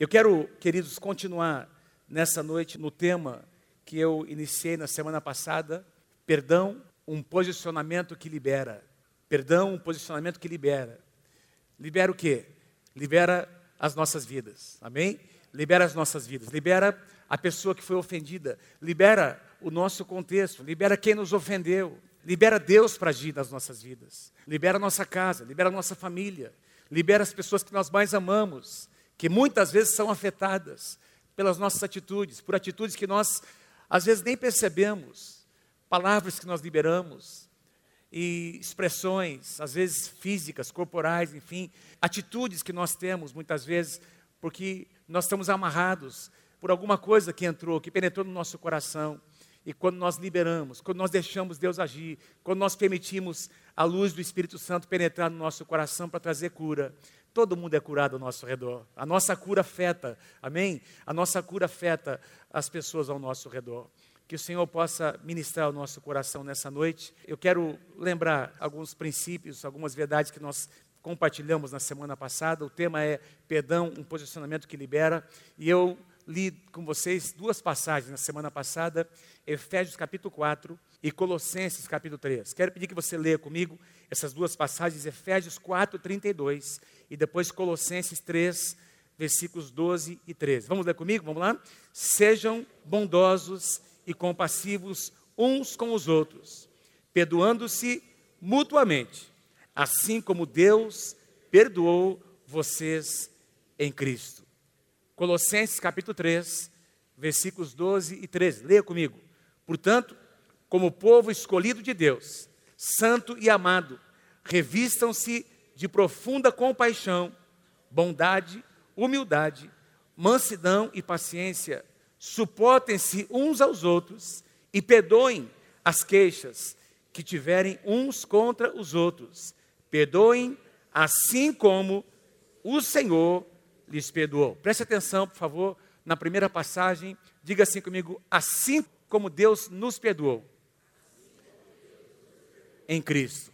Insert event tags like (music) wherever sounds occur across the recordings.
Eu quero, queridos, continuar nessa noite no tema que eu iniciei na semana passada: perdão, um posicionamento que libera. Perdão, um posicionamento que libera. Libera o quê? Libera as nossas vidas. Amém? Libera as nossas vidas. Libera a pessoa que foi ofendida. Libera o nosso contexto. Libera quem nos ofendeu. Libera Deus para agir nas nossas vidas. Libera a nossa casa. Libera a nossa família. Libera as pessoas que nós mais amamos, que muitas vezes são afetadas pelas nossas atitudes, por atitudes que nós às vezes nem percebemos, palavras que nós liberamos, e expressões, às vezes físicas, corporais, enfim, atitudes que nós temos muitas vezes, porque nós estamos amarrados por alguma coisa que entrou, que penetrou no nosso coração. E quando nós liberamos, quando nós deixamos Deus agir, quando nós permitimos a luz do Espírito Santo penetrar no nosso coração para trazer cura, todo mundo é curado ao nosso redor. A nossa cura afeta, amém? A nossa cura afeta as pessoas ao nosso redor que o Senhor possa ministrar o nosso coração nessa noite. Eu quero lembrar alguns princípios, algumas verdades que nós compartilhamos na semana passada. O tema é perdão, um posicionamento que libera. E eu li com vocês duas passagens na semana passada, Efésios capítulo 4 e Colossenses capítulo 3. Quero pedir que você leia comigo essas duas passagens, Efésios 4, 32 e depois Colossenses 3, versículos 12 e 13. Vamos ler comigo? Vamos lá? Sejam bondosos e compassivos uns com os outros, perdoando-se mutuamente, assim como Deus perdoou vocês em Cristo. Colossenses capítulo 3, versículos 12 e 13. Leia comigo. Portanto, como povo escolhido de Deus, santo e amado, revistam-se de profunda compaixão, bondade, humildade, mansidão e paciência suportem-se uns aos outros e perdoem as queixas que tiverem uns contra os outros. Perdoem assim como o Senhor lhes perdoou. Preste atenção, por favor, na primeira passagem. Diga assim comigo: assim como Deus nos perdoou em Cristo.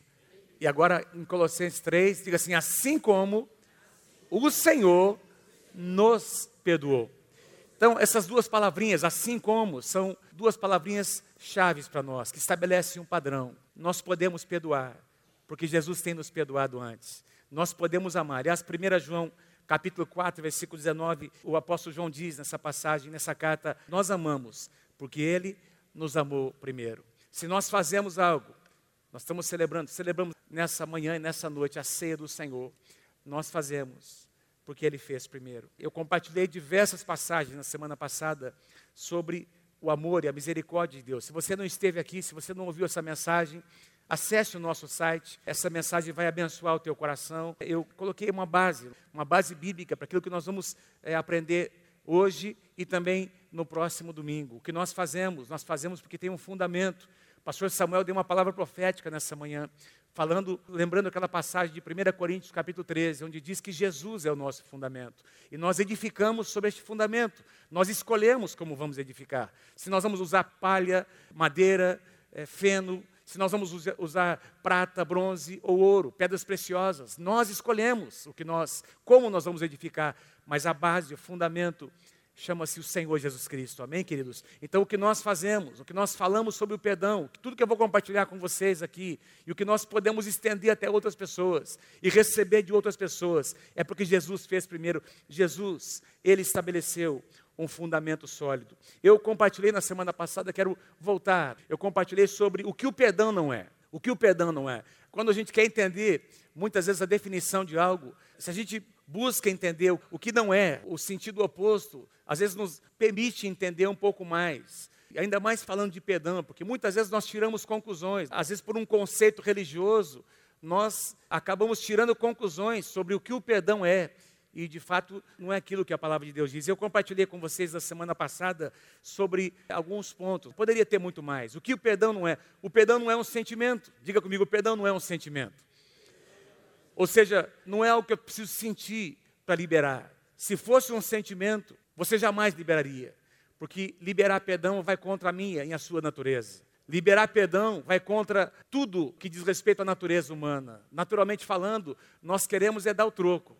E agora em Colossenses 3, diga assim: assim como o Senhor nos perdoou. Então, essas duas palavrinhas, assim como, são duas palavrinhas chaves para nós, que estabelecem um padrão. Nós podemos perdoar, porque Jesus tem nos perdoado antes. Nós podemos amar. Aliás, 1 João capítulo 4, versículo 19, o apóstolo João diz nessa passagem, nessa carta, nós amamos, porque ele nos amou primeiro. Se nós fazemos algo, nós estamos celebrando, celebramos nessa manhã e nessa noite a ceia do Senhor, nós fazemos porque ele fez primeiro. Eu compartilhei diversas passagens na semana passada sobre o amor e a misericórdia de Deus. Se você não esteve aqui, se você não ouviu essa mensagem, acesse o nosso site. Essa mensagem vai abençoar o teu coração. Eu coloquei uma base, uma base bíblica para aquilo que nós vamos é, aprender hoje e também no próximo domingo. O que nós fazemos, nós fazemos porque tem um fundamento. Pastor Samuel deu uma palavra profética nessa manhã falando, lembrando aquela passagem de 1 Coríntios capítulo 13, onde diz que Jesus é o nosso fundamento. E nós edificamos sobre este fundamento. Nós escolhemos como vamos edificar. Se nós vamos usar palha, madeira, é, feno, se nós vamos usar prata, bronze ou ouro, pedras preciosas. Nós escolhemos o que nós, como nós vamos edificar, mas a base, o fundamento chama-se o Senhor Jesus Cristo. Amém, queridos? Então, o que nós fazemos, o que nós falamos sobre o perdão, tudo que eu vou compartilhar com vocês aqui, e o que nós podemos estender até outras pessoas e receber de outras pessoas, é porque Jesus fez primeiro. Jesus, ele estabeleceu um fundamento sólido. Eu compartilhei na semana passada, quero voltar. Eu compartilhei sobre o que o perdão não é. O que o perdão não é. Quando a gente quer entender, muitas vezes, a definição de algo, se a gente busca entender o que não é, o sentido oposto, às vezes nos permite entender um pouco mais. E ainda mais falando de perdão, porque muitas vezes nós tiramos conclusões, às vezes por um conceito religioso, nós acabamos tirando conclusões sobre o que o perdão é. E de fato não é aquilo que a palavra de Deus diz. Eu compartilhei com vocês na semana passada sobre alguns pontos. Poderia ter muito mais. O que o perdão não é? O perdão não é um sentimento. Diga comigo, o perdão não é um sentimento. Ou seja, não é algo que eu preciso sentir para liberar. Se fosse um sentimento, você jamais liberaria. Porque liberar perdão vai contra a minha e a sua natureza. Liberar perdão vai contra tudo que diz respeito à natureza humana. Naturalmente falando, nós queremos é dar o troco.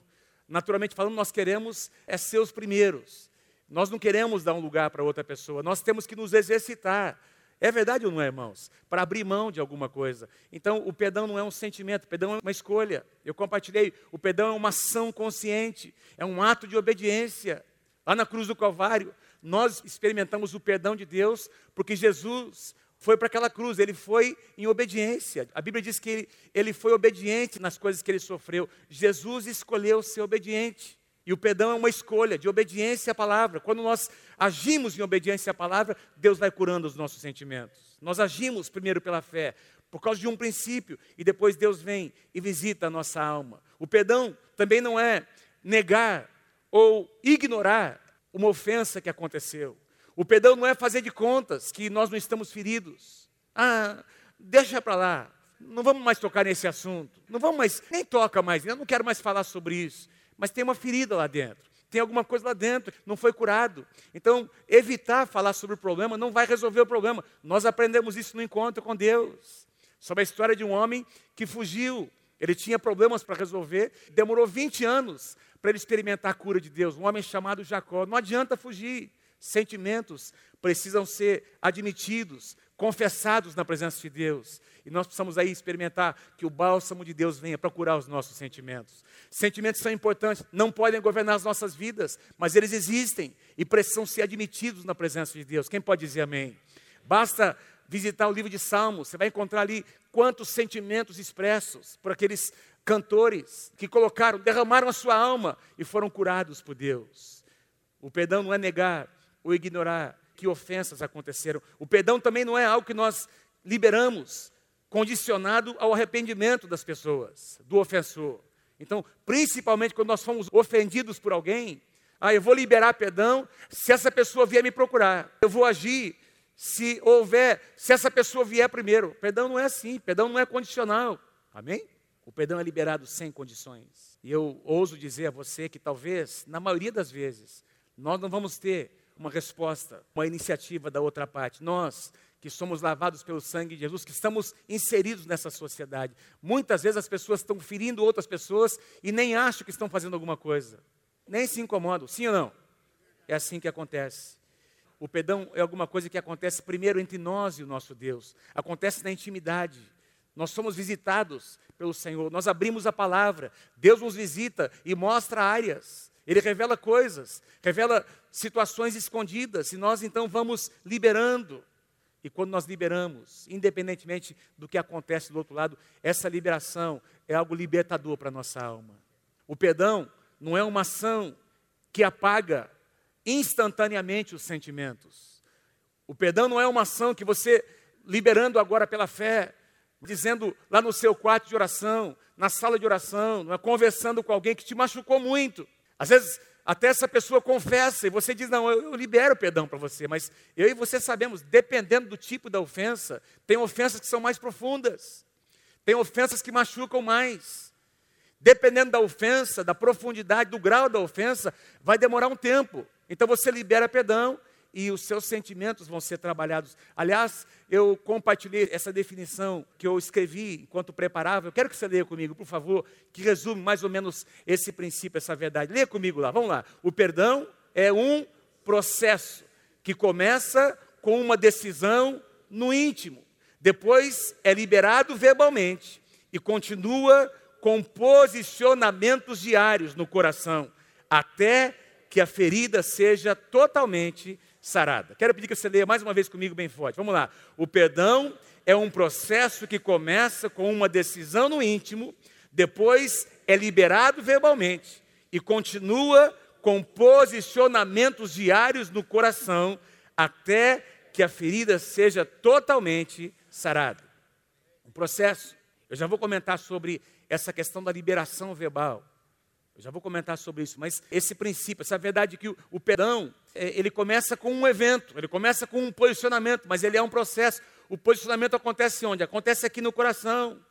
Naturalmente falando, nós queremos é ser os primeiros. Nós não queremos dar um lugar para outra pessoa. Nós temos que nos exercitar. É verdade ou não é, irmãos? Para abrir mão de alguma coisa. Então, o perdão não é um sentimento, o perdão é uma escolha. Eu compartilhei, o perdão é uma ação consciente, é um ato de obediência. Lá na cruz do Calvário, nós experimentamos o perdão de Deus porque Jesus foi para aquela cruz, ele foi em obediência. A Bíblia diz que ele, ele foi obediente nas coisas que ele sofreu. Jesus escolheu ser obediente. E o perdão é uma escolha de obediência à palavra. Quando nós agimos em obediência à palavra, Deus vai curando os nossos sentimentos. Nós agimos primeiro pela fé, por causa de um princípio, e depois Deus vem e visita a nossa alma. O perdão também não é negar ou ignorar uma ofensa que aconteceu. O perdão não é fazer de contas que nós não estamos feridos. Ah, deixa para lá. Não vamos mais tocar nesse assunto. Não vamos mais, nem toca mais. Eu não quero mais falar sobre isso mas tem uma ferida lá dentro. Tem alguma coisa lá dentro, não foi curado. Então, evitar falar sobre o problema não vai resolver o problema. Nós aprendemos isso no encontro com Deus. Sobre a história de um homem que fugiu. Ele tinha problemas para resolver, demorou 20 anos para ele experimentar a cura de Deus. Um homem chamado Jacó. Não adianta fugir. Sentimentos precisam ser admitidos, confessados na presença de Deus. E nós precisamos aí experimentar que o bálsamo de Deus venha procurar os nossos sentimentos. Sentimentos são importantes, não podem governar as nossas vidas, mas eles existem e precisam ser admitidos na presença de Deus. Quem pode dizer amém? Basta visitar o livro de Salmos, você vai encontrar ali quantos sentimentos expressos por aqueles cantores que colocaram, derramaram a sua alma e foram curados por Deus. O perdão não é negar ou ignorar que ofensas aconteceram. O perdão também não é algo que nós liberamos condicionado ao arrependimento das pessoas, do ofensor. Então, principalmente quando nós fomos ofendidos por alguém, ah, eu vou liberar perdão se essa pessoa vier me procurar. Eu vou agir se houver, se essa pessoa vier primeiro. Perdão não é assim, perdão não é condicional. Amém? O perdão é liberado sem condições. E eu ouso dizer a você que talvez, na maioria das vezes, nós não vamos ter uma resposta, uma iniciativa da outra parte. Nós que somos lavados pelo sangue de Jesus, que estamos inseridos nessa sociedade. Muitas vezes as pessoas estão ferindo outras pessoas e nem acham que estão fazendo alguma coisa. Nem se incomodam, sim ou não? É assim que acontece. O perdão é alguma coisa que acontece primeiro entre nós e o nosso Deus. Acontece na intimidade. Nós somos visitados pelo Senhor, nós abrimos a palavra, Deus nos visita e mostra áreas. Ele revela coisas, revela situações escondidas, e nós então vamos liberando. E quando nós liberamos, independentemente do que acontece do outro lado, essa liberação é algo libertador para a nossa alma. O perdão não é uma ação que apaga instantaneamente os sentimentos. O perdão não é uma ação que você, liberando agora pela fé, dizendo lá no seu quarto de oração, na sala de oração, é conversando com alguém que te machucou muito. Às vezes até essa pessoa confessa e você diz: Não, eu, libero perdão para você, mas eu e você sabemos, dependendo do tipo da ofensa, tem ofensas que são mais profundas, tem ofensas que machucam mais. Dependendo da ofensa, da profundidade, do grau da ofensa, vai demorar um tempo. Então você libera perdão e os seus sentimentos vão ser trabalhados. Aliás, eu compartilhei essa definição que eu escrevi enquanto preparava. Eu quero que você leia comigo, por favor, que resume mais ou menos esse princípio, essa verdade. Leia comigo lá, vamos lá. O perdão é um processo que começa com uma decisão no íntimo, depois é liberado verbalmente e continua com posicionamentos diários no coração, até que a ferida seja totalmente sarada. Quero pedir que você leia mais uma vez comigo bem forte. Vamos lá. O perdão é um processo que começa com uma decisão no íntimo, depois é liberado verbalmente e continua com posicionamentos diários no coração até que a ferida seja totalmente sarada. Um processo. Eu já vou comentar sobre essa questão da liberação verbal. Eu já vou comentar sobre isso, mas esse princípio, essa verdade que o, perdão, é, ele começa com um evento, ele começa com um posicionamento, mas ele é um processo. O posicionamento acontece onde? Acontece aqui no coração.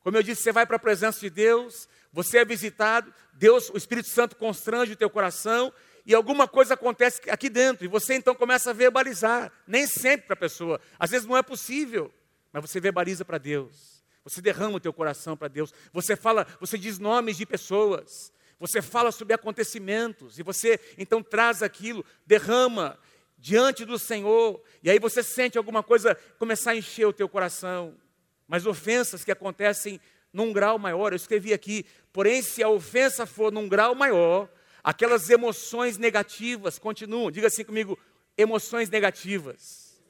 Como eu disse, você vai para a presença de Deus, você é visitado, Deus, o Espírito Santo constrange o teu coração e alguma coisa acontece aqui dentro, e você então começa a verbalizar, nem sempre para a pessoa, às vezes não é possível, mas você verbaliza para Deus, você derrama o teu coração para Deus, você fala, você diz nomes de pessoas, Você fala sobre acontecimentos e você então traz aquilo, derrama diante do Senhor, e aí você sente alguma coisa começar a encher o teu coração. Mas ofensas que acontecem num grau maior, eu escrevi aqui, porém se a ofensa for num grau maior, aquelas emoções negativas continuam. Diga assim comigo, emoções negativas.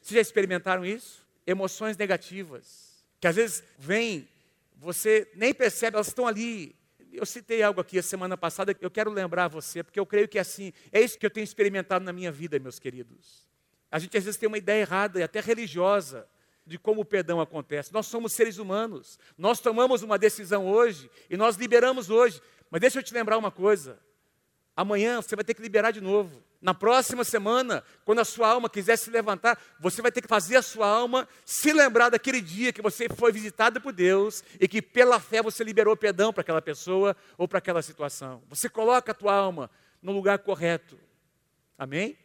Vocês já experimentaram isso? Emoções negativas, que às vezes vêm, você nem percebe, elas estão ali, eu citei algo aqui a semana passada, eu quero lembrar você, porque eu creio que é assim, é isso que eu tenho experimentado na minha vida, meus queridos. A gente às vezes tem uma ideia errada e até religiosa de como o perdão acontece. Nós somos seres humanos, nós tomamos uma decisão hoje e nós liberamos hoje. Mas deixa eu te lembrar uma coisa: amanhã você vai ter que liberar de novo. Na próxima semana, quando a sua alma quiser se levantar, você vai ter que fazer a sua alma se lembrar daquele dia que você foi visitado por Deus e que pela fé você liberou perdão para aquela pessoa ou para aquela situação. Você coloca a tua alma no lugar correto. Amém?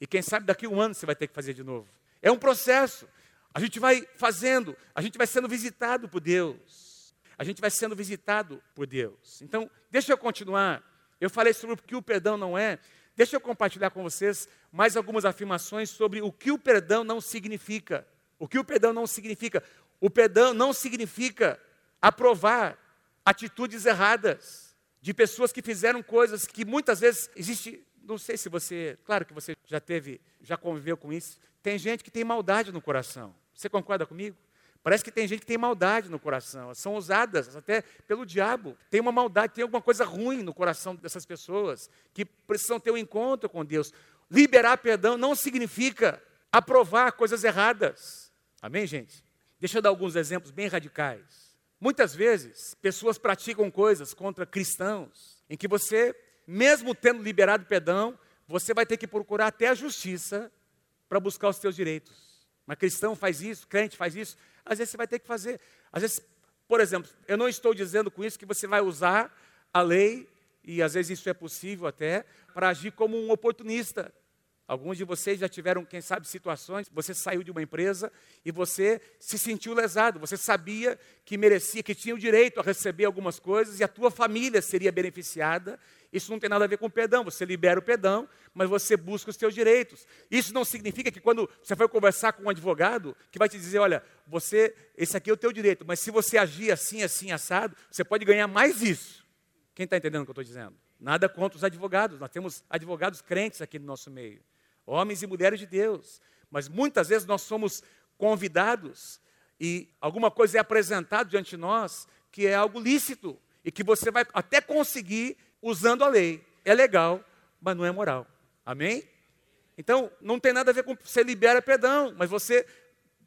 E quem sabe daqui a um ano você vai ter que fazer de novo. É um processo. A gente vai fazendo, a gente vai sendo visitado por Deus. A gente vai sendo visitado por Deus. Então, deixa eu continuar. Eu falei sobre o que o perdão não é. Deixa eu compartilhar com vocês mais algumas afirmações sobre o que o perdão não significa. O que o perdão não significa? O perdão não significa aprovar atitudes erradas de pessoas que fizeram coisas que muitas vezes existe, não sei se você, claro que você já teve, já conviveu com isso. Tem gente que tem maldade no coração. Você concorda comigo? Parece que tem gente que tem maldade no coração, são usadas até pelo diabo. Tem uma maldade, tem alguma coisa ruim no coração dessas pessoas que precisam ter um encontro com Deus. Liberar perdão não significa aprovar coisas erradas. Amém, gente? Deixa eu dar alguns exemplos bem radicais. Muitas vezes, pessoas praticam coisas contra cristãos em que você, mesmo tendo liberado perdão, você vai ter que procurar até a justiça para buscar os seus direitos. Mas cristão faz isso, crente faz isso, às vezes você vai ter que fazer. Às vezes, por exemplo, eu não estou dizendo com isso que você vai usar a lei, e às vezes isso é possível até, para agir como um oportunista. Alguns de vocês já tiveram, quem sabe, situações, você saiu de uma empresa e você se sentiu lesado, você sabia que merecia, que tinha o direito a receber algumas coisas e a tua família seria beneficiada. Isso não tem nada a ver com perdão, você libera o perdão, mas você busca os seus direitos. Isso não significa que quando você for conversar com um advogado, que vai te dizer, olha, você, esse aqui é o teu direito, mas se você agir assim, assim, assado, você pode ganhar mais isso. Quem está entendendo o que eu estou dizendo? Nada contra os advogados, nós temos advogados crentes aqui no nosso meio homens e mulheres de Deus. Mas muitas vezes nós somos convidados e alguma coisa é apresentado diante de nós que é algo lícito e que você vai até conseguir usando a lei. É legal, mas não é moral. Amém? Então, não tem nada a ver com você libera perdão, mas você,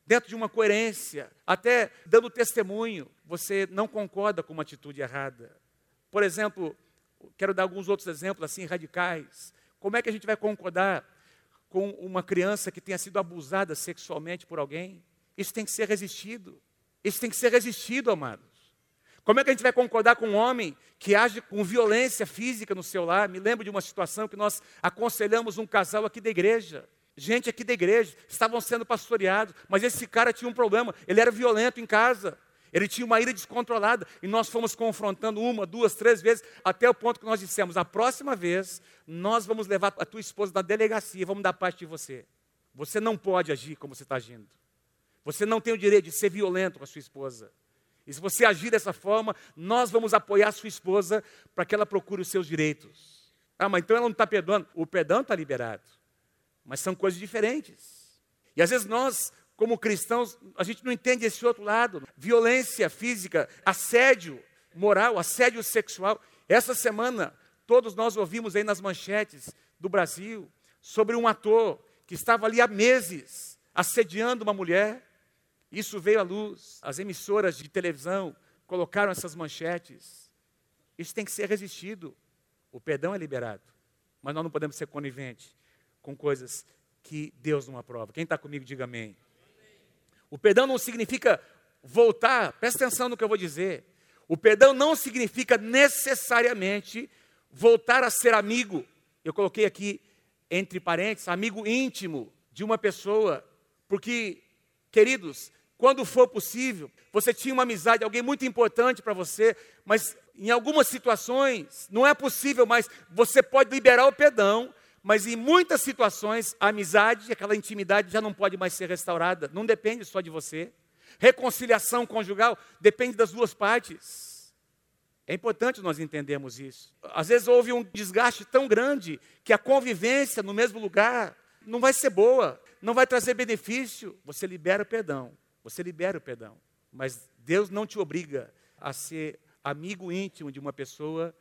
dentro de uma coerência, até dando testemunho, você não concorda com uma atitude errada. Por exemplo, quero dar alguns outros exemplos assim radicais. Como é que a gente vai concordar com uma criança que tenha sido abusada sexualmente por alguém. Isso tem que ser resistido. Isso tem que ser resistido, amados. Como é que a gente vai concordar com um homem que age com violência física no seu lar? Me lembro de uma situação que nós aconselhamos um casal aqui da igreja. Gente aqui da igreja, estavam sendo pastoreados, mas esse cara tinha um problema, ele era violento em casa. Ele tinha uma ira descontrolada e nós fomos confrontando uma, duas, três vezes, até o ponto que nós dissemos: a próxima vez nós vamos levar a tua esposa na delegacia, vamos dar parte de você. Você não pode agir como você está agindo. Você não tem o direito de ser violento com a sua esposa. E se você agir dessa forma, nós vamos apoiar a sua esposa para que ela procure os seus direitos. Ah, mas então ela não está perdoando. O perdão está liberado. Mas são coisas diferentes. E às vezes nós como cristãos, a gente não entende esse outro lado. Violência física, assédio moral, assédio sexual. Essa semana, todos nós ouvimos aí nas manchetes do Brasil sobre um ator que estava ali há meses assediando uma mulher. Isso veio à luz. As emissoras de televisão colocaram essas manchetes. Isso tem que ser resistido. O perdão é liberado. Mas nós não podemos ser coniventes com coisas que Deus não aprova. Quem está comigo, diga amém. O perdão não significa voltar, presta atenção no que eu vou dizer. O perdão não significa necessariamente voltar a ser amigo. Eu coloquei aqui entre parênteses, amigo íntimo de uma pessoa, porque, queridos, quando for possível, você tinha uma amizade, alguém muito importante para você, mas Em algumas situações, não é possível mais. Você pode liberar o perdão, mas em muitas situações, a amizade, aquela intimidade já não pode mais ser restaurada. Não depende só de você. Reconciliação conjugal depende das duas partes. É importante nós entendermos isso. Às vezes houve um desgaste tão grande que a convivência no mesmo lugar não vai ser boa, não vai trazer benefício. Você libera o perdão, você libera o perdão. Mas Deus não te obriga a ser amigo íntimo de uma pessoa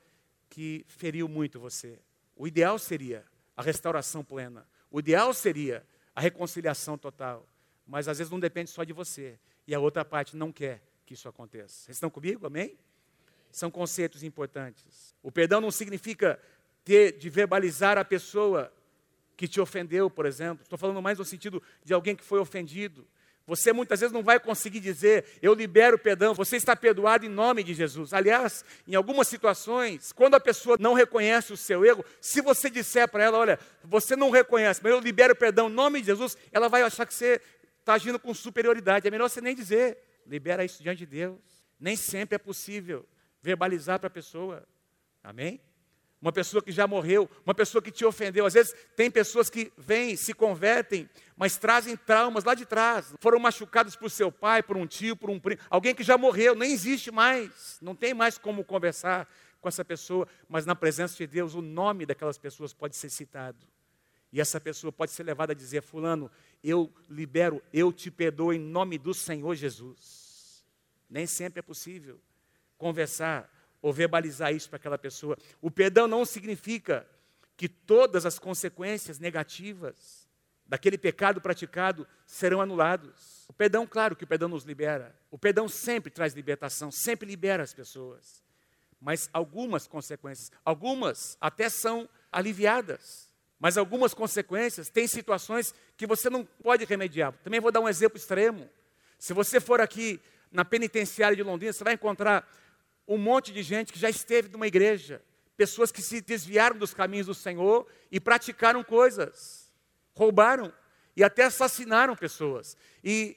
que feriu muito você. O ideal seria a restauração plena. O ideal seria a reconciliação total. Mas às vezes não depende só de você. E a outra parte não quer que isso aconteça. Vocês estão comigo? Amém? São conceitos importantes. O perdão não significa ter de verbalizar a pessoa que te ofendeu, por exemplo. Estou falando mais no sentido de alguém que foi ofendido. Você muitas vezes não vai conseguir dizer, eu libero perdão, você está perdoado em nome de Jesus. Aliás, em algumas situações, quando a pessoa não reconhece o seu erro, se você disser para ela, olha, você não reconhece, mas eu libero perdão em nome de Jesus, ela vai achar que você está agindo com superioridade. É melhor você nem dizer, libera isso diante de Deus. Nem sempre é possível verbalizar para a pessoa. Amém? Uma pessoa que já morreu, uma pessoa que te ofendeu. Às vezes tem pessoas que vêm, se convertem, mas trazem traumas lá de trás. Foram machucados por seu pai, por um tio, por um primo, alguém que já morreu, nem existe mais, não tem mais como conversar com essa pessoa, mas na presença de Deus o nome daquelas pessoas pode ser citado. E essa pessoa pode ser levada a dizer: Fulano, eu libero, eu te perdoo em nome do Senhor Jesus. Nem sempre é possível conversar ou verbalizar isso para aquela pessoa. O perdão não significa que todas as consequências negativas daquele pecado praticado serão anulados. O perdão, claro que o perdão nos libera. O perdão sempre traz libertação, sempre libera as pessoas. Mas algumas consequências, algumas até são aliviadas. Mas algumas consequências, tem situações que você não pode remediar. Também vou dar um exemplo extremo. Se você for aqui na penitenciária de Londrina, você vai encontrar um monte de gente que já esteve numa igreja, pessoas que se desviaram dos caminhos do Senhor e praticaram coisas, roubaram e até assassinaram pessoas. E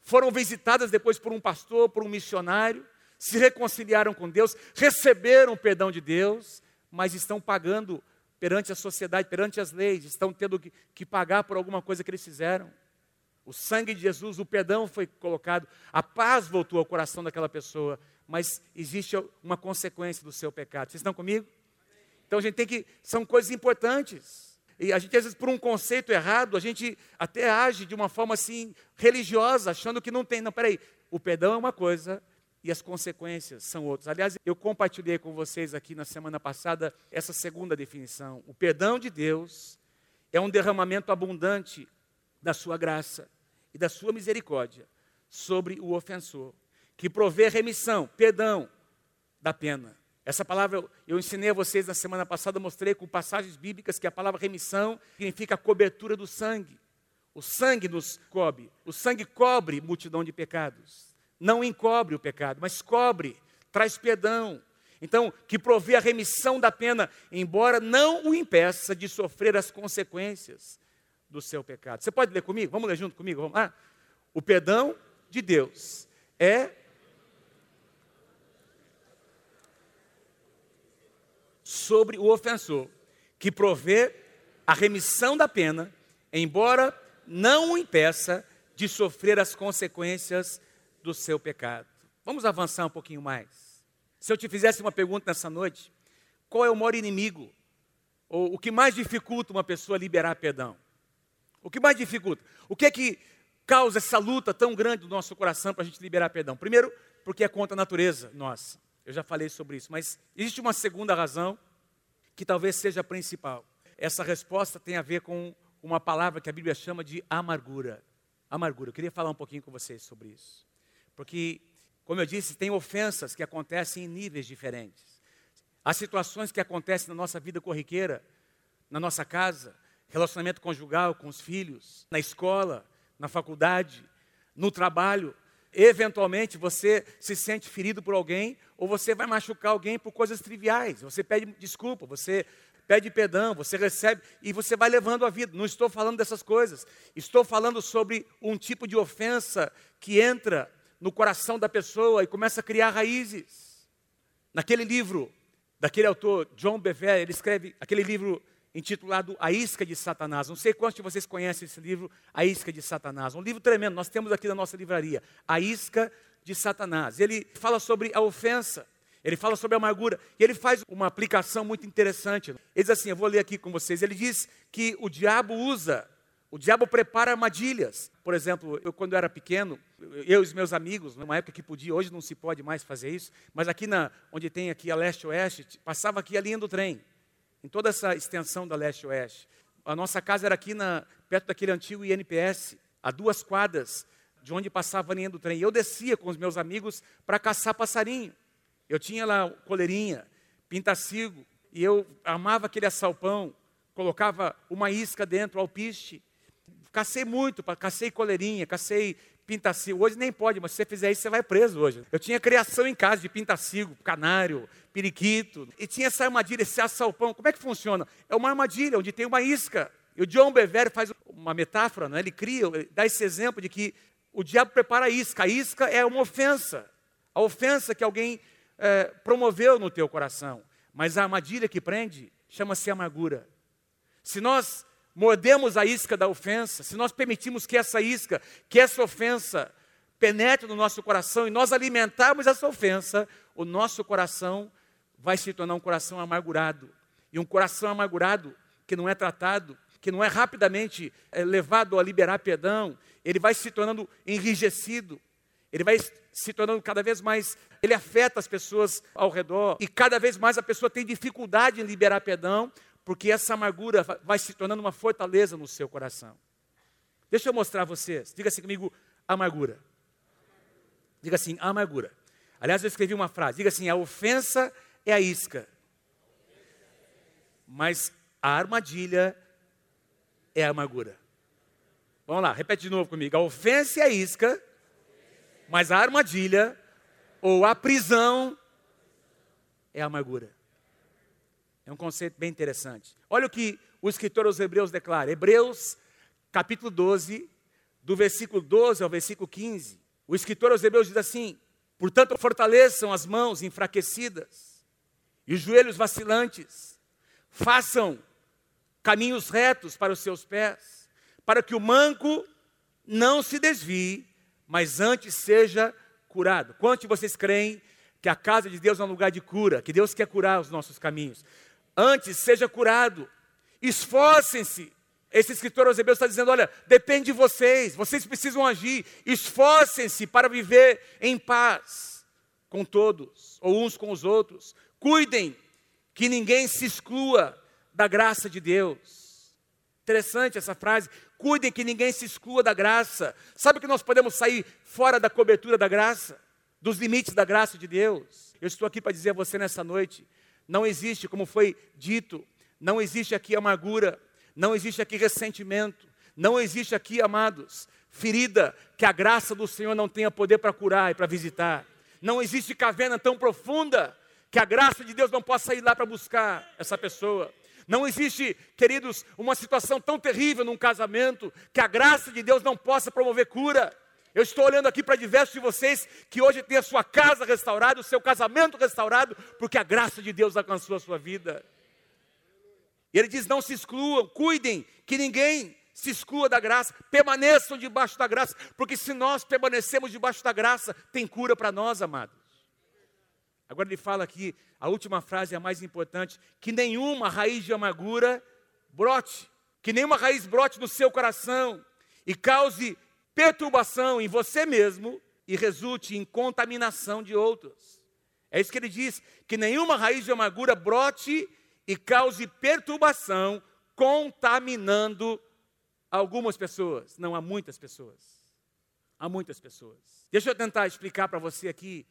foram visitadas depois por um pastor, por um missionário, se reconciliaram com Deus, receberam o perdão de Deus, mas estão pagando perante a sociedade, perante as leis, estão tendo que, que pagar por alguma coisa que eles fizeram. O sangue de Jesus, o perdão foi colocado, a paz voltou ao coração daquela pessoa, mas existe uma consequência do seu pecado. Vocês estão comigo? Então a gente tem que. São coisas importantes. E a gente, às vezes, por um conceito errado, a gente até age de uma forma assim, religiosa, achando que não tem. Não, peraí. O perdão é uma coisa e as consequências são outras. Aliás, eu compartilhei com vocês aqui na semana passada essa segunda definição. O perdão de Deus é um derramamento abundante da sua graça e da sua misericórdia sobre o ofensor que provê remissão, perdão da pena. Essa palavra eu ensinei a vocês na semana passada, mostrei com passagens bíblicas que a palavra remissão significa cobertura do sangue. O sangue nos cobre. O sangue cobre multidão de pecados. Não encobre o pecado, mas cobre, traz perdão. Então, que provê a remissão da pena, embora não o impeça de sofrer as consequências do seu pecado. Você pode ler comigo? Vamos ler junto comigo? Vamos lá? O perdão de Deus é sobre o ofensor, que provê a remissão da pena, embora não o impeça de sofrer as consequências do seu pecado. Vamos avançar um pouquinho mais. Se eu te fizesse uma pergunta nessa noite, qual é o maior inimigo? Ou o que mais dificulta uma pessoa liberar perdão? O que mais dificulta? O que é que causa essa luta tão grande do nosso coração para a gente liberar perdão? Primeiro, porque é contra a natureza nossa. Eu já falei sobre isso, mas existe uma segunda razão que talvez seja a principal. Essa resposta tem a ver com uma palavra que a Bíblia chama de amargura. Amargura. Eu queria falar um pouquinho com vocês sobre isso. Porque, como eu disse, tem ofensas que acontecem em níveis diferentes. Há situações que acontecem na nossa vida corriqueira, na nossa casa, relacionamento conjugal com os filhos, na escola, na faculdade, no trabalho, Eventualmente você se sente ferido por alguém ou você vai machucar alguém por coisas triviais. Você pede desculpa, você pede perdão, você recebe e você vai levando a vida. Não estou falando dessas coisas. Estou falando sobre um tipo de ofensa que entra no coração da pessoa e começa a criar raízes. Naquele livro, daquele autor, John Bevere, ele escreve aquele livro intitulado A Isca de Satanás. Não sei quantos de vocês conhecem esse livro, A Isca de Satanás. Um livro tremendo, nós temos aqui na nossa livraria, A Isca de Satanás. Ele fala sobre a ofensa, ele fala sobre a amargura, e ele faz uma aplicação muito interessante. Ele diz assim, eu vou ler aqui com vocês, ele diz que o diabo usa, o diabo prepara armadilhas. Por exemplo, eu quando eu era pequeno, eu e os meus amigos, numa época que podia, hoje não se pode mais fazer isso, mas aqui na, onde tem aqui a leste-oeste, passava aqui a linha do trem em toda essa extensão da leste-oeste. A nossa casa era aqui na, perto daquele antigo INPS, a duas quadras de onde passava a linha do trem. Eu descia com os meus amigos para caçar passarinho. Eu tinha lá coleirinha, pintacilgo, e eu armava aquele assalpão, colocava uma isca dentro, alpiste. Cacei muito, cacei coleirinha, cacei pintacilgo. Hoje nem pode, mas se você fizer isso, você vai preso hoje. Eu tinha criação em casa de pintacilgo, canário, periquito. E tinha essa armadilha, esse assalpão. Como é que funciona? É uma armadilha onde tem uma isca. E o John Bevere faz uma metáfora, né? ele cria, ele dá esse exemplo de que o diabo prepara a isca. A isca é uma ofensa. A ofensa que alguém é, promoveu no teu coração. Mas a armadilha que prende chama-se amargura. Se nós mordemos a isca da ofensa, se nós permitimos que essa isca, que essa ofensa penetre no nosso coração e nós alimentarmos essa ofensa, o nosso coração vai se tornar um coração amargurado. E um coração amargurado que não é tratado, que não é rapidamente é, levado a liberar perdão, ele vai se tornando enrijecido, ele vai se tornando cada vez mais, ele afeta as pessoas ao redor, e cada vez mais a pessoa tem dificuldade em liberar perdão, porque essa amargura vai se tornando uma fortaleza no seu coração. Deixa eu mostrar a vocês. Diga assim comigo, amargura. Diga assim, amargura. Aliás, eu escrevi uma frase. Diga assim, a ofensa é a isca. Mas a armadilha é a amargura. Vamos lá, repete de novo comigo. A ofensa é a isca, mas a armadilha ou a prisão é a amargura. É um conceito bem interessante. Olha o que o escritor aos Hebreus declara. Hebreus, capítulo 12, do versículo 12 ao versículo 15. O escritor aos Hebreus diz assim: Portanto, fortaleçam as mãos enfraquecidas e os joelhos vacilantes, façam caminhos retos para os seus pés, para que o manco não se desvie, mas antes seja curado. Quantos de vocês creem que a casa de Deus é um lugar de cura, que Deus quer curar os nossos caminhos? Antes, seja curado. Esforcem-se. Esse escritor aos está dizendo: olha, depende de vocês, vocês precisam agir. Esforcem-se para viver em paz com todos, ou uns com os outros. Cuidem que ninguém se exclua da graça de Deus. Interessante essa frase. Cuidem que ninguém se exclua da graça. Sabe que nós podemos sair fora da cobertura da graça, dos limites da graça de Deus? Eu estou aqui para dizer a você nessa noite não existe, como foi dito, não existe aqui amargura, não existe aqui ressentimento, não existe aqui, amados, ferida que a graça do Senhor não tenha poder para curar e para visitar. Não existe caverna tão profunda que a graça de Deus não possa ir lá para buscar essa pessoa. Não existe, queridos, uma situação tão terrível num casamento que a graça de Deus não possa promover cura. Eu estou olhando aqui para diversos de vocês que hoje têm a sua casa restaurada, o seu casamento restaurado, porque a graça de Deus alcançou a sua vida. E ele diz: não se excluam, cuidem, que ninguém se exclua da graça, permaneçam debaixo da graça, porque se nós permanecemos debaixo da graça, tem cura para nós, amados. Agora ele fala aqui, a última frase é a mais importante: que nenhuma raiz de amargura brote, que nenhuma raiz brote no seu coração e cause perturbação em você mesmo e resulte em contaminação de outros. É isso que ele diz: que nenhuma raiz de amargura brote e cause perturbação, contaminando algumas pessoas. Não, há muitas pessoas. Há muitas pessoas. Deixa eu tentar explicar para você aqui.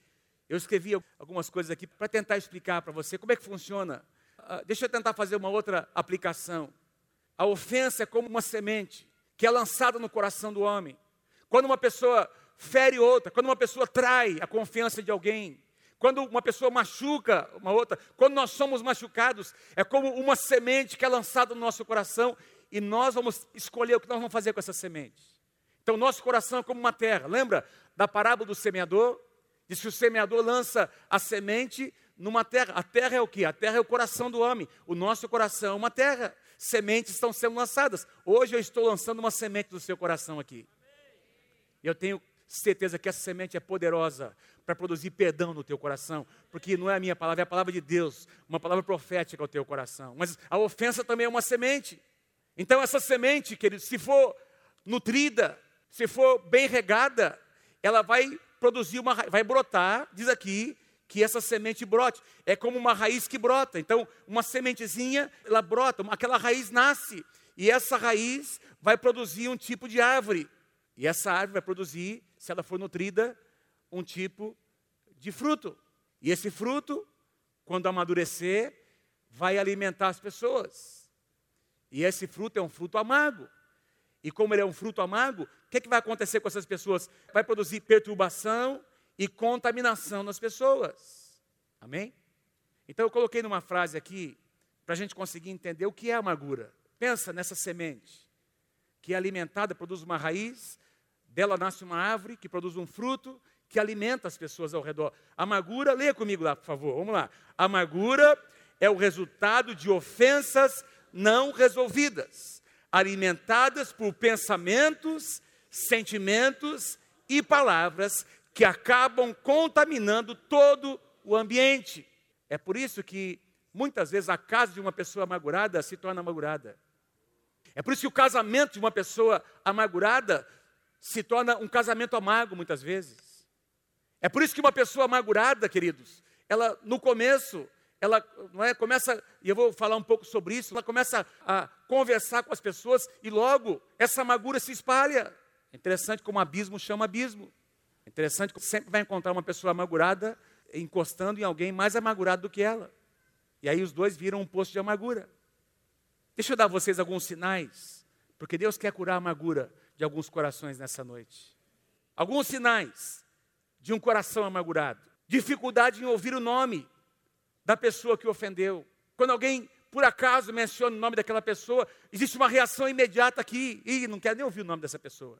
Eu escrevi algumas coisas aqui para tentar explicar para você como é que funciona. Uh, deixa eu tentar fazer uma outra aplicação. A ofensa é como uma semente que é lançada no coração do homem. Quando uma pessoa fere outra, quando uma pessoa trai a confiança de alguém, quando uma pessoa machuca uma outra, quando nós somos machucados, é como uma semente que é lançada no nosso coração e nós vamos escolher o que nós vamos fazer com essa semente. Então, nosso coração é como uma terra. Lembra da parábola do semeador? Diz que o semeador lança a semente numa terra. A terra é o que? A terra é o coração do homem. O nosso coração é uma terra. Sementes estão sendo lançadas. Hoje eu estou lançando uma semente do seu coração aqui. Eu tenho certeza que essa semente é poderosa para produzir perdão no teu coração, porque não é a minha palavra, é a palavra de Deus, uma palavra profética ao teu coração. Mas a ofensa também é uma semente. Então essa semente, querido, se for nutrida, se for bem regada, ela vai produzir uma, vai brotar, diz aqui, que essa semente brote. É como uma raiz que brota. Então, uma sementezinha, ela brota, aquela raiz nasce. E essa raiz vai produzir um tipo de árvore. E essa árvore vai produzir, se ela for nutrida, um tipo de fruto. E esse fruto, quando amadurecer, vai alimentar as pessoas. E esse fruto é um fruto amargo. E como ele é um fruto amargo, o que, é que vai acontecer com essas pessoas? Vai produzir perturbação e contaminação nas pessoas. Amém? Então eu coloquei numa frase aqui, para a gente conseguir entender o que é amargura. Pensa nessa semente, que é alimentada, produz uma raiz, dela nasce uma árvore que produz um fruto que alimenta as pessoas ao redor. Amargura, leia comigo lá, por favor, vamos lá. Amargura é o resultado de ofensas não resolvidas, alimentadas por pensamentos, sentimentos e palavras que acabam contaminando todo o ambiente. É por isso que muitas vezes a casa de uma pessoa amargurada se torna amargurada. É por isso que o casamento de uma pessoa amargurada se torna um casamento amargo muitas vezes. É por isso que uma pessoa amargurada, queridos, ela no começo, ela não é, começa, e eu vou falar um pouco sobre isso, ela começa a conversar com as pessoas e logo essa amargura se espalha. É interessante como abismo chama abismo. É interessante que sempre vai encontrar uma pessoa amargurada encostando em alguém mais amargurado do que ela. E aí os dois viram um poço de amargura. Deixa eu dar a vocês alguns sinais, porque Deus quer curar a amargura de alguns corações nessa noite. Alguns sinais de um coração amargurado. Dificuldade em ouvir o nome da pessoa que ofendeu. Quando alguém, por acaso, menciona o nome daquela pessoa, existe uma reação imediata aqui. e não quer nem ouvir o nome dessa pessoa.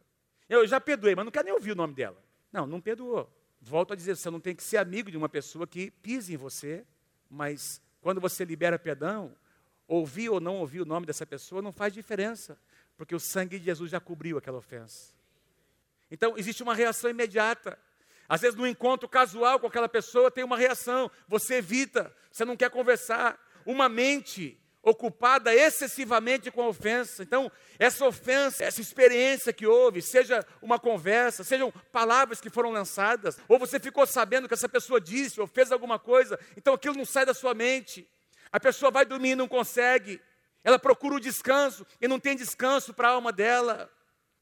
Eu já perdoei, mas não quer nem ouvir o nome dela. Não, não perdoou. Volto a dizer, você não tem que ser amigo de uma pessoa que pise em você, mas quando você libera perdão, ouvir ou não ouvir o nome dessa pessoa não faz diferença, porque o sangue de Jesus já cobriu aquela ofensa. Então, existe uma reação imediata. Às vezes, no encontro casual com aquela pessoa, tem uma reação, você evita, você não quer conversar. Uma mente ocupada excessivamente com a ofensa. Então, essa ofensa, essa experiência que houve, seja uma conversa, sejam palavras que foram lançadas, ou você ficou sabendo que essa pessoa disse ou fez alguma coisa, então aquilo não sai da sua mente. A pessoa vai dormir e não consegue. Ela procura o descanso e não tem descanso para a alma dela.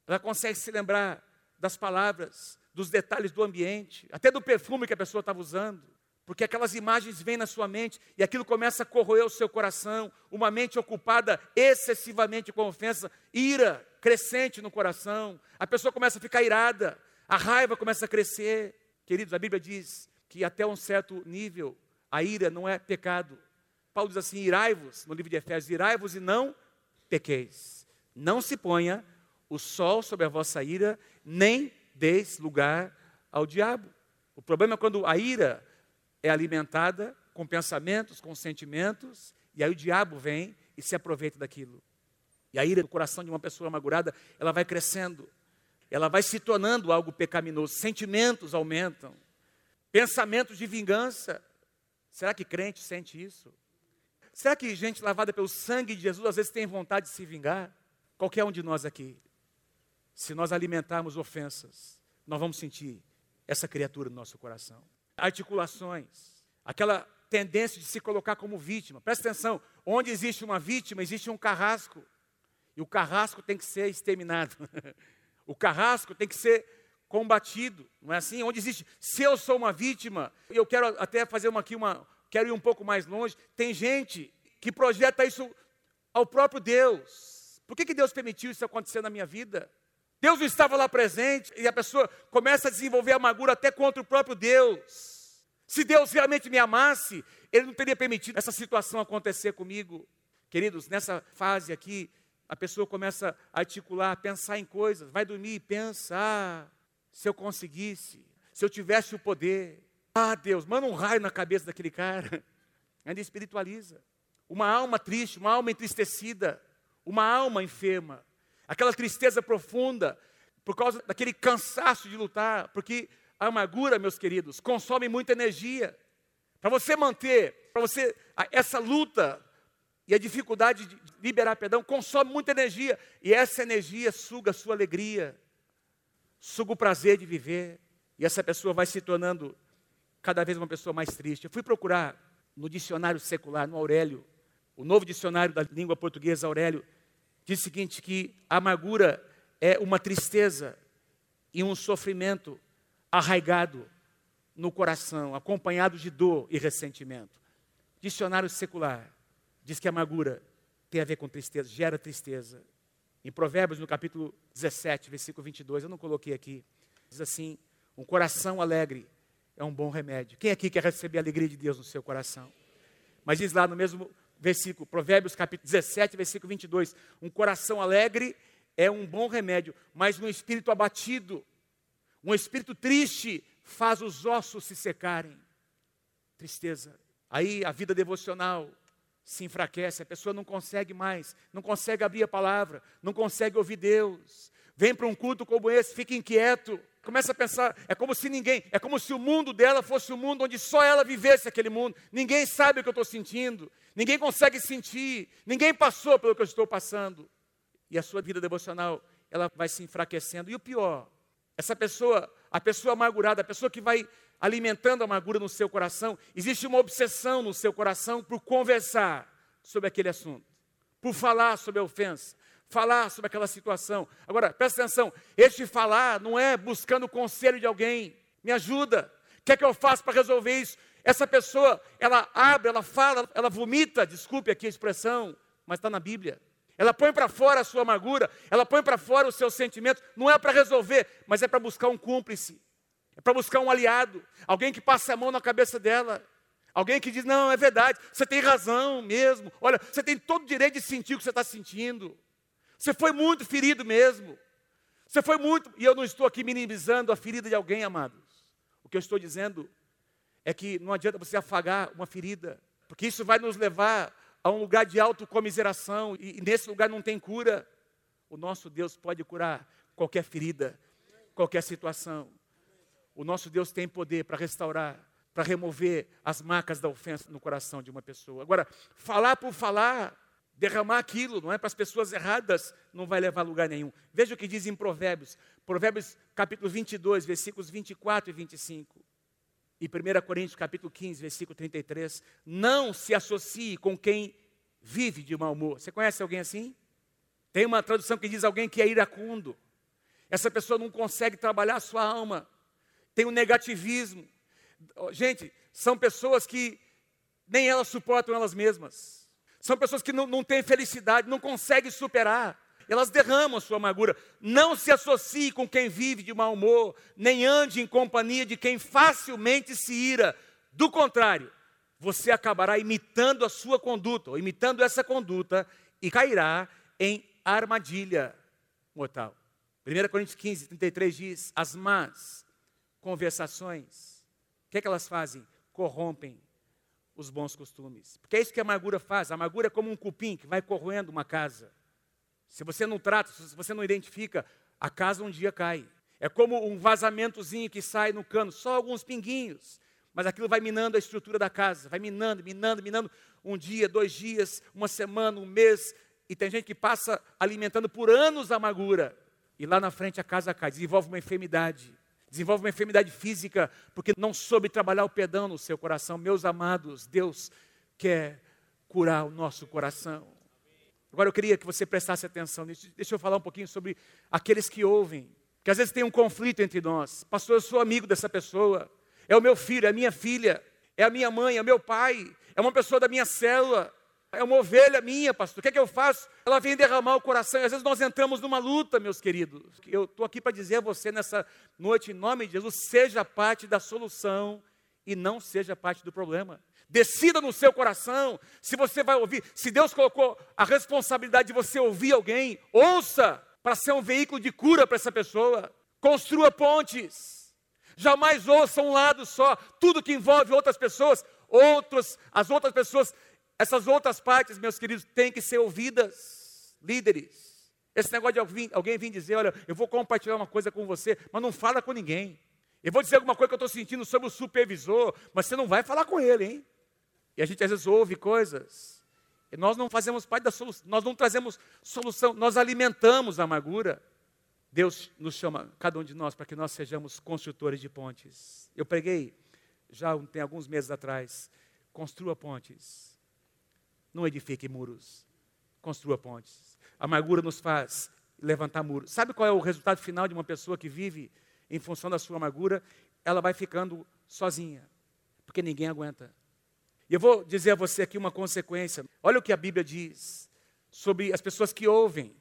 Ela consegue se lembrar das palavras dos detalhes do ambiente, até do perfume que a pessoa estava usando, porque aquelas imagens vêm na sua mente e aquilo começa a corroer o seu coração, uma mente ocupada excessivamente com ofensa, ira crescente no coração, a pessoa começa a ficar irada, a raiva começa a crescer. Queridos, a Bíblia diz que até um certo nível a ira não é pecado. Paulo diz assim: irai-vos, no livro de Efésios, irai-vos e não pequeis. Não se ponha o sol sobre a vossa ira, nem deis lugar ao diabo. O problema é quando a ira é alimentada com pensamentos, com sentimentos, e aí o diabo vem e se aproveita daquilo. E a ira do coração de uma pessoa amargurada, ela vai crescendo, ela vai se tornando algo pecaminoso, sentimentos aumentam, pensamentos de vingança. Será que crente sente isso? Será que gente lavada pelo sangue de Jesus às vezes tem vontade de se vingar? Qualquer um de nós aqui. Se nós alimentarmos ofensas, nós vamos sentir essa criatura no nosso coração. Articulações, aquela tendência de se colocar como vítima. Presta atenção, onde existe uma vítima, existe um carrasco. E o carrasco tem que ser exterminado. (laughs) o carrasco tem que ser combatido, não é assim? Onde existe, se eu sou uma vítima, eu quero até fazer uma aqui uma, quero ir um pouco mais longe. Tem gente que projeta isso ao próprio Deus. Por que, que Deus permitiu isso acontecer na minha vida? Deus não estava lá presente e a pessoa começa a desenvolver amargura até contra o próprio Deus. Se Deus realmente me amasse, Ele não teria permitido essa situação acontecer comigo. Queridos, nessa fase aqui, a pessoa começa a articular, a pensar em coisas, vai dormir e pensa: ah, se eu conseguisse, se eu tivesse o poder, Ah, Deus, manda um raio na cabeça daquele cara. (laughs) Ainda espiritualiza. Uma alma triste, uma alma entristecida, uma alma enferma, aquela tristeza profunda, por causa daquele cansaço de lutar, porque a amargura, meus queridos, consome muita energia. Para você manter, para você, essa luta e a dificuldade de liberar perdão consome muita energia, e essa energia suga a sua alegria, suga o prazer de viver, e essa pessoa vai se tornando cada vez uma pessoa mais triste. Eu fui procurar no dicionário secular, no Aurélio, o novo dicionário da língua portuguesa, Aurélio, diz o seguinte: que a amargura é uma tristeza e um sofrimento arraigado no coração, acompanhado de dor e ressentimento. Dicionário secular diz que a amargura tem a ver com tristeza, gera tristeza. Em Provérbios, no capítulo 17, versículo 22, eu não coloquei aqui, diz assim: um coração alegre é um bom remédio. Quem aqui quer receber a alegria de Deus no seu coração? Mas diz lá no mesmo versículo, Provérbios capítulo 17, versículo 22. Um coração alegre é um bom remédio, mas um espírito abatido, um espírito triste, faz os ossos se secarem. Tristeza. Aí a vida devocional se enfraquece, a pessoa não consegue mais, não consegue abrir a palavra, não consegue ouvir Deus. Vem para um culto como esse, fica inquieto, começa a pensar, é como se ninguém, é como se o mundo dela fosse o um mundo onde só ela vivesse aquele mundo. Ninguém sabe o que eu estou sentindo, ninguém consegue sentir, ninguém passou pelo que eu estou passando. E a sua vida devocional, ela vai se enfraquecendo. E o pior, essa pessoa, a pessoa amargurada, a pessoa que vai alimentando a amargura no seu coração, existe uma obsessão no seu coração por conversar sobre aquele assunto, por falar sobre a ofensa, falar sobre aquela situação. Agora, presta atenção: este falar não é buscando o conselho de alguém, me ajuda, o que é que eu faço para resolver isso? Essa pessoa, ela abre, ela fala, ela vomita, desculpe aqui a expressão, mas está na Bíblia. Ela põe para fora a sua amargura, ela põe para fora os seus sentimentos, não é para resolver, mas é para buscar um cúmplice, é para buscar um aliado, alguém que passe a mão na cabeça dela. Alguém que diz: Não, é verdade, você tem razão mesmo. Olha, você tem todo o direito de sentir o que você está sentindo. Você foi muito ferido mesmo. Você foi muito. E eu não estou aqui minimizando a ferida de alguém, amados. O que eu estou dizendo é que não adianta você afagar uma ferida, porque isso vai nos levar a um lugar de autocomiseração, e nesse lugar não tem cura. O nosso Deus pode curar qualquer ferida, qualquer situação. O nosso Deus tem poder para restaurar, para remover as marcas da ofensa no coração de uma pessoa. Agora, falar por falar derramar aquilo, não é? Para as pessoas erradas, não vai levar a lugar nenhum. Veja o que diz em Provérbios, Provérbios capítulo 22, versículos 24 e 25. E 1 Coríntios capítulo 15, versículo 33. Não se associe com quem vive de mau humor. Você conhece alguém assim? Tem uma tradução que diz alguém que é iracundo. Essa pessoa não consegue trabalhar a sua alma. Tem um negativismo. Gente, são pessoas que nem elas suportam elas mesmas. São pessoas que não, não têm felicidade, não conseguem superar. Elas derramam a sua amargura. Não se associe com quem vive de mau humor, nem ande em companhia de quem facilmente se ira. Do contrário, você acabará imitando a sua conduta, ou imitando essa conduta, e cairá em armadilha mortal. 1 Coríntios 15, 33 diz: As más conversações, o que, é que elas fazem? Corrompem os bons costumes. Porque é isso que a amargura faz. A amargura é como um cupim que vai corroendo uma casa. Se você não trata, se você não identifica, a casa um dia cai. É como um vazamentozinho que sai no cano, só alguns pinguinhos. Mas aquilo vai minando a estrutura da casa, vai minando, minando, minando. Um dia, dois dias, uma semana, um mês. E tem gente que passa alimentando por anos a amargura. E lá na frente a casa cai, desenvolve uma enfermidade desenvolve uma enfermidade física porque não soube trabalhar o perdão no seu coração. Meus amados, Deus quer curar o nosso coração. Agora eu queria que você prestasse atenção nisso. Deixa eu falar um pouquinho sobre aqueles que ouvem, que às vezes tem um conflito entre nós. Pastor, eu sou amigo dessa pessoa. É o meu filho, é a minha filha, é a minha mãe, é o meu pai, é uma pessoa da minha célula. É uma ovelha minha, pastor. O que é que eu faço? Ela vem derramar o coração. E às vezes nós entramos numa luta, meus queridos. Eu estou aqui para dizer a você nessa noite, em nome de Jesus, seja parte da solução e não seja parte do problema. Decida no seu coração se você vai ouvir. Se Deus colocou a responsabilidade de você ouvir alguém, ouça para ser um veículo de cura para essa pessoa. Construa pontes. Jamais ouça um lado só, tudo que envolve outras pessoas, outros, as outras pessoas, essas outras partes, meus queridos, têm que ser ouvidas. Líderes. Esse negócio de alguém, vir dizer, olha, eu vou compartilhar uma coisa com você, mas não fala com ninguém. Eu vou dizer alguma coisa que eu estou sentindo sobre o supervisor, mas você não vai falar com ele, hein? E a gente às vezes ouve coisas, e nós não fazemos parte da solução, nós não trazemos solução, nós alimentamos a amargura. Deus nos chama, cada um de nós, para que nós sejamos construtores de pontes. Eu preguei já tem alguns meses atrás: construa pontes, não edifique muros, construa pontes. A amargura nos faz levantar muros. Sabe qual é o resultado final de uma pessoa que vive em função da sua amargura? Ela vai ficando sozinha, porque ninguém aguenta. E eu vou dizer a você aqui uma consequência. Olha o que a Bíblia diz sobre as pessoas que ouvem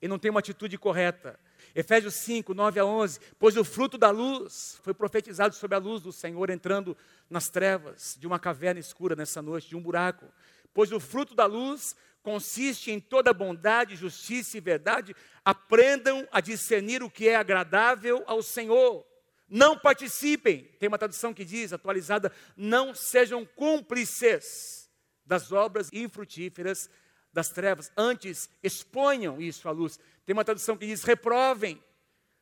e não têm uma atitude correta. Efésios 5, 9 a 11. Pois o fruto da luz foi profetizado sobre a luz do Senhor entrando nas trevas de uma caverna escura nessa noite, de um buraco. Pois o fruto da luz consiste em toda bondade, justiça e verdade. Aprendam a discernir o que é agradável ao Senhor. Não participem, tem uma tradução que diz, atualizada, não sejam cúmplices das obras infrutíferas das trevas, antes exponham isso à luz. Tem uma tradução que diz: reprovem,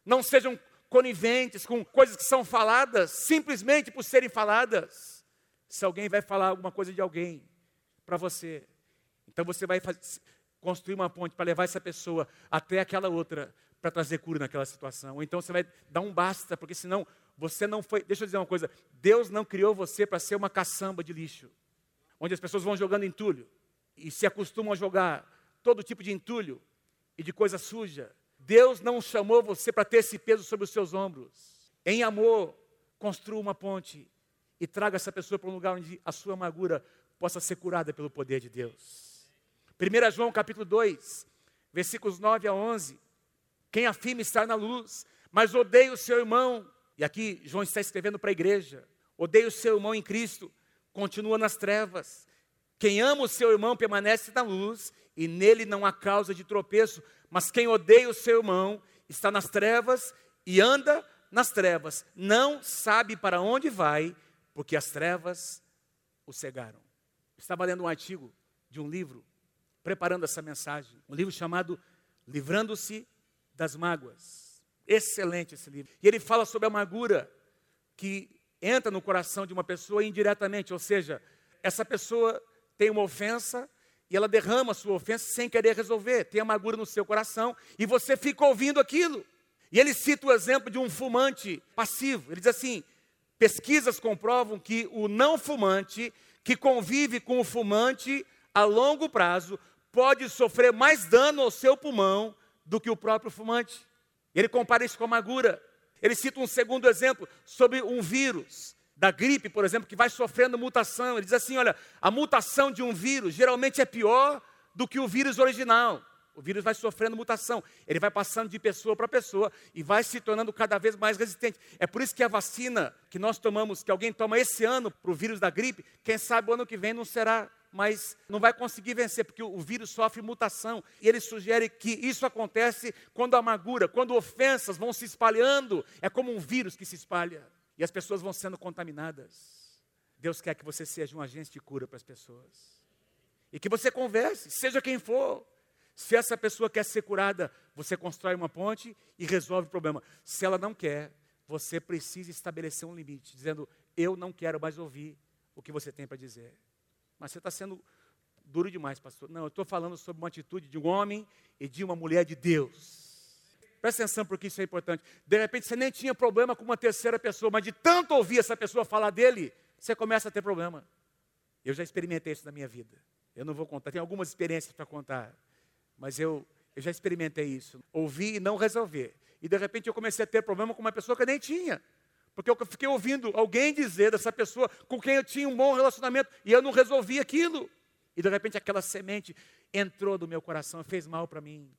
não sejam coniventes com coisas que são faladas simplesmente por serem faladas. Se alguém vai falar alguma coisa de alguém para você, então você vai fazer, construir uma ponte para levar essa pessoa até aquela outra para trazer cura naquela situação. Ou então você vai dar um basta, porque senão você não foi. Deixa eu dizer uma coisa: Deus não criou você para ser uma caçamba de lixo, onde as pessoas vão jogando entulho e se acostumam a jogar todo tipo de entulho e de coisa suja. Deus não chamou você para ter esse peso sobre os seus ombros. Em amor, construa uma ponte e traga essa pessoa para um lugar onde a sua amargura possa ser curada pelo poder de Deus. 1 João capítulo 2, versículos 9 a 11. Quem afirma estar na luz, mas odeia o seu irmão, e aqui João está escrevendo para a igreja, odeia o seu irmão em Cristo, continua nas trevas. Quem ama o seu irmão permanece na luz e nele não há causa de tropeço, mas quem odeia o seu irmão está nas trevas e anda nas trevas, não sabe para onde vai, porque as trevas o cegaram. Estava lendo um artigo de um livro, preparando essa mensagem, um livro chamado Livrando-se das Mágoas. Excelente esse livro. E ele fala sobre a amargura que entra no coração de uma pessoa indiretamente, ou seja, essa pessoa tem uma ofensa e ela derrama a sua ofensa sem querer resolver, tem amargura no seu coração e você fica ouvindo aquilo. E ele cita o exemplo de um fumante passivo. Ele diz assim: pesquisas comprovam que o não fumante que convive com o fumante a longo prazo pode sofrer mais dano ao seu pulmão do que o próprio fumante. Ele compara isso com a amargura. Ele cita um segundo exemplo sobre um vírus da gripe, por exemplo, que vai sofrendo mutação. Ele diz assim: olha, a mutação de um vírus geralmente é pior do que o vírus original. O vírus vai sofrendo mutação, ele vai passando de pessoa para pessoa e vai se tornando cada vez mais resistente. É por isso que a vacina que nós tomamos, que alguém toma esse ano para o vírus da gripe, quem sabe o ano que vem não será mas não vai conseguir vencer, porque o vírus sofre mutação. E ele sugere que isso acontece quando a amargura, quando ofensas vão se espalhando, é como um vírus que se espalha. E as pessoas vão sendo contaminadas. Deus quer que você seja um agente de cura para as pessoas. E que você converse, seja quem for. Se essa pessoa quer ser curada, você constrói uma ponte e resolve o problema. Se ela não quer, você precisa estabelecer um limite, dizendo: Eu não quero mais ouvir o que você tem para dizer. Mas você está sendo duro demais, pastor. Não, eu estou falando sobre uma atitude de um homem e de uma mulher de Deus Presta atenção porque isso é importante. De repente você nem tinha problema com uma terceira pessoa, mas de tanto ouvir essa pessoa falar dele, você começa a ter problema. Eu já experimentei isso na minha vida. Eu não vou contar, tem algumas experiências para contar, mas eu, eu já experimentei isso. Ouvir e não resolver. E de repente eu comecei a ter problema com uma pessoa que eu nem tinha. Porque eu fiquei ouvindo alguém dizer dessa pessoa com quem eu tinha um bom relacionamento e eu não resolvi aquilo. E de repente aquela semente entrou no meu coração fez mal para mim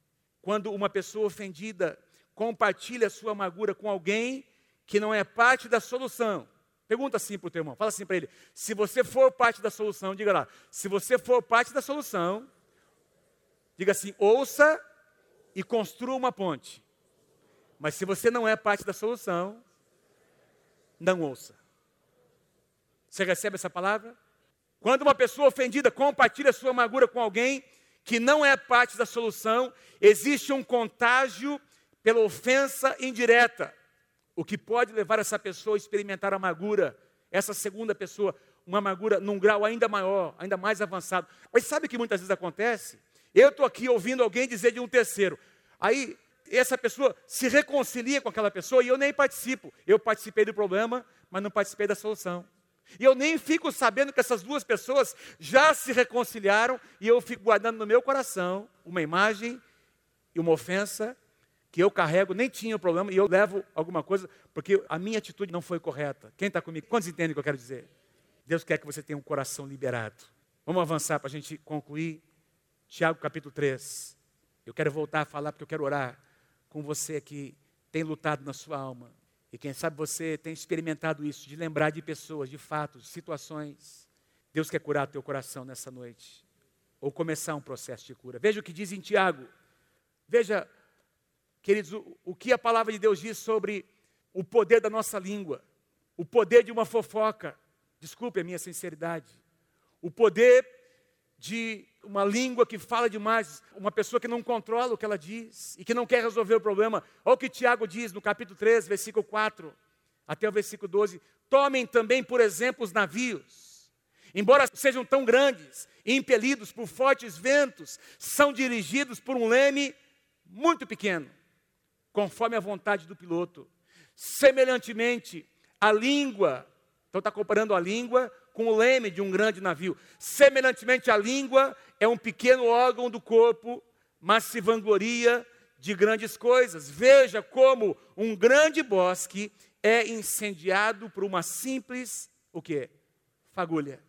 quando uma pessoa ofendida compartilha sua amargura com alguém que não é parte da solução. Pergunta assim para o teu irmão, fala assim para ele: se você for parte da solução, diga lá, se você for parte da solução, diga assim, ouça e construa uma ponte. Mas se você não é parte da solução, não ouça. Você recebe essa palavra? Quando uma pessoa ofendida compartilha sua amargura com alguém que não é parte da solução, existe um contágio pela ofensa indireta, o que pode levar essa pessoa a experimentar amargura, essa segunda pessoa, uma amargura num grau ainda maior, ainda mais avançado. Mas sabe o que muitas vezes acontece? Eu estou aqui ouvindo alguém dizer de um terceiro. Aí essa pessoa se reconcilia com aquela pessoa e eu nem participo. Eu participei do problema, mas não participei da solução. E eu nem fico sabendo que essas duas pessoas já se reconciliaram e eu fico guardando no meu coração uma imagem e uma ofensa que eu carrego, nem tinha o problema e eu levo alguma coisa porque a minha atitude não foi correta. Quem está comigo? Quantos entendem o que eu quero dizer? Deus quer que você tenha um coração liberado. Vamos avançar para a gente concluir. Tiago capítulo 3. Eu quero voltar a falar porque eu quero orar com você que tem lutado na sua alma. E quem sabe você tem experimentado isso, de lembrar de pessoas, de fatos, de situações. Deus quer curar teu coração nessa noite. Ou começar um processo de cura. Veja o que diz em Tiago. Veja, queridos, o, o que a palavra de Deus diz sobre o poder da nossa língua. O poder de uma fofoca. Desculpe a minha sinceridade. O poder de uma língua que fala demais, uma pessoa que não controla o que ela diz e que não quer resolver o problema. Olha o que Tiago diz no capítulo 3, versículo 4 até o versículo 12. Tomem também, por exemplo, os navios. Embora sejam tão grandes e impelidos por fortes ventos, são dirigidos por um leme muito pequeno, conforme a vontade do piloto. Semelhantemente, a língua, então está comparando a língua com o leme de um grande navio. Semelhantemente, a língua é um pequeno órgão do corpo, mas se vangloria de grandes coisas. Veja como um grande bosque é incendiado por uma simples, o quê? Fagulha.